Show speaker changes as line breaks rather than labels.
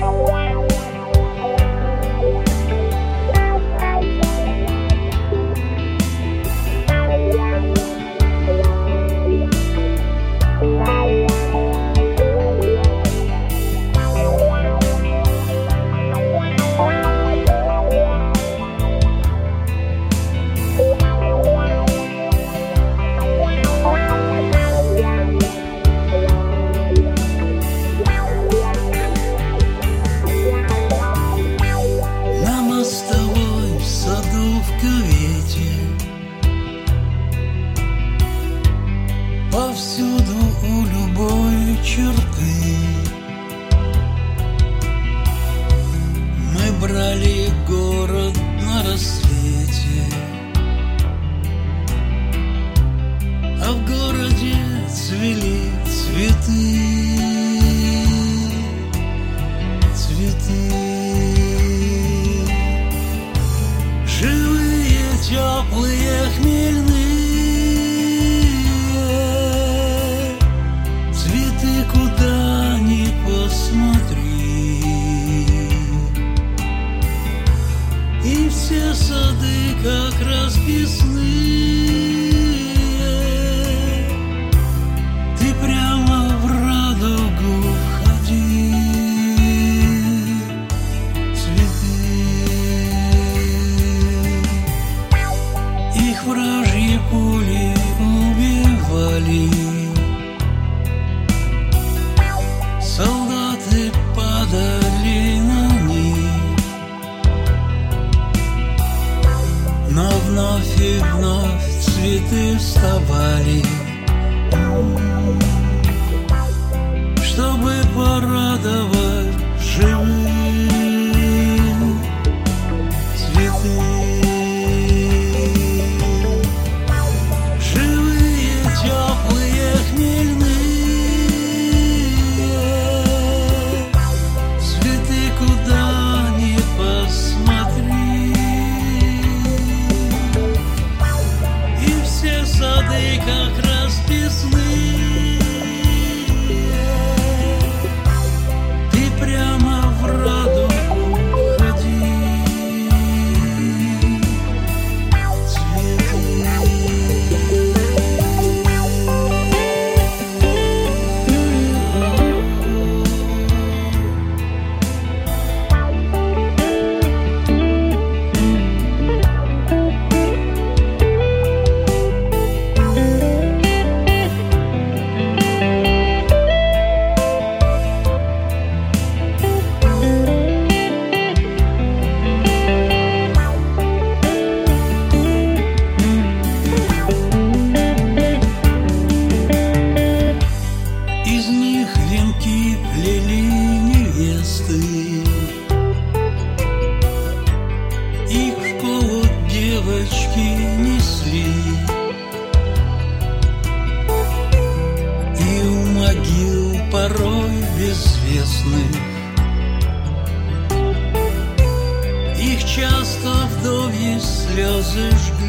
На кювете Повсюду у любой черты. Мы брали город на рассвете. А в городе цвели цветы все сады, как расписные Ты прямо в радугу входи цветы. Их вражьи пули убивали. Вновь и вновь цветы вставали, сады, как расписные венки плели невесты. Их в школу девочки несли. И у могил порой безвестных. Их часто вдовьи слезы жгут